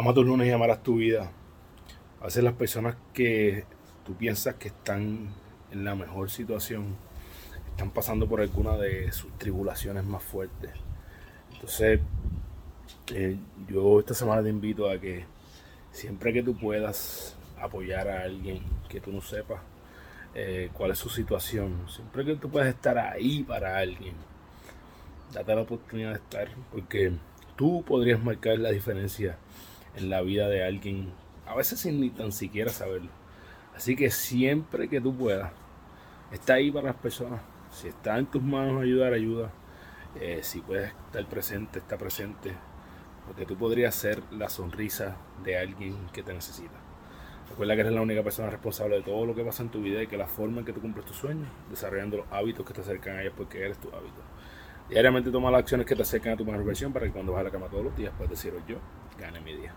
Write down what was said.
Ama tus lunes y amarás tu vida. A las personas que tú piensas que están en la mejor situación están pasando por alguna de sus tribulaciones más fuertes. Entonces, eh, yo esta semana te invito a que siempre que tú puedas apoyar a alguien que tú no sepas eh, cuál es su situación, siempre que tú puedas estar ahí para alguien, date la oportunidad de estar, porque tú podrías marcar la diferencia en la vida de alguien, a veces sin ni tan siquiera saberlo. Así que siempre que tú puedas, está ahí para las personas. Si está en tus manos ayudar, ayuda. Eh, si puedes estar presente, está presente. Porque tú podrías ser la sonrisa de alguien que te necesita. Recuerda que eres la única persona responsable de todo lo que pasa en tu vida y que la forma en que tú cumples tus sueños, desarrollando los hábitos que te acercan a ellos porque eres tu hábito. Diariamente toma las acciones que te acercan a tu mejor versión para que cuando vas a la cama todos los días puedas decir, yo gane mi día.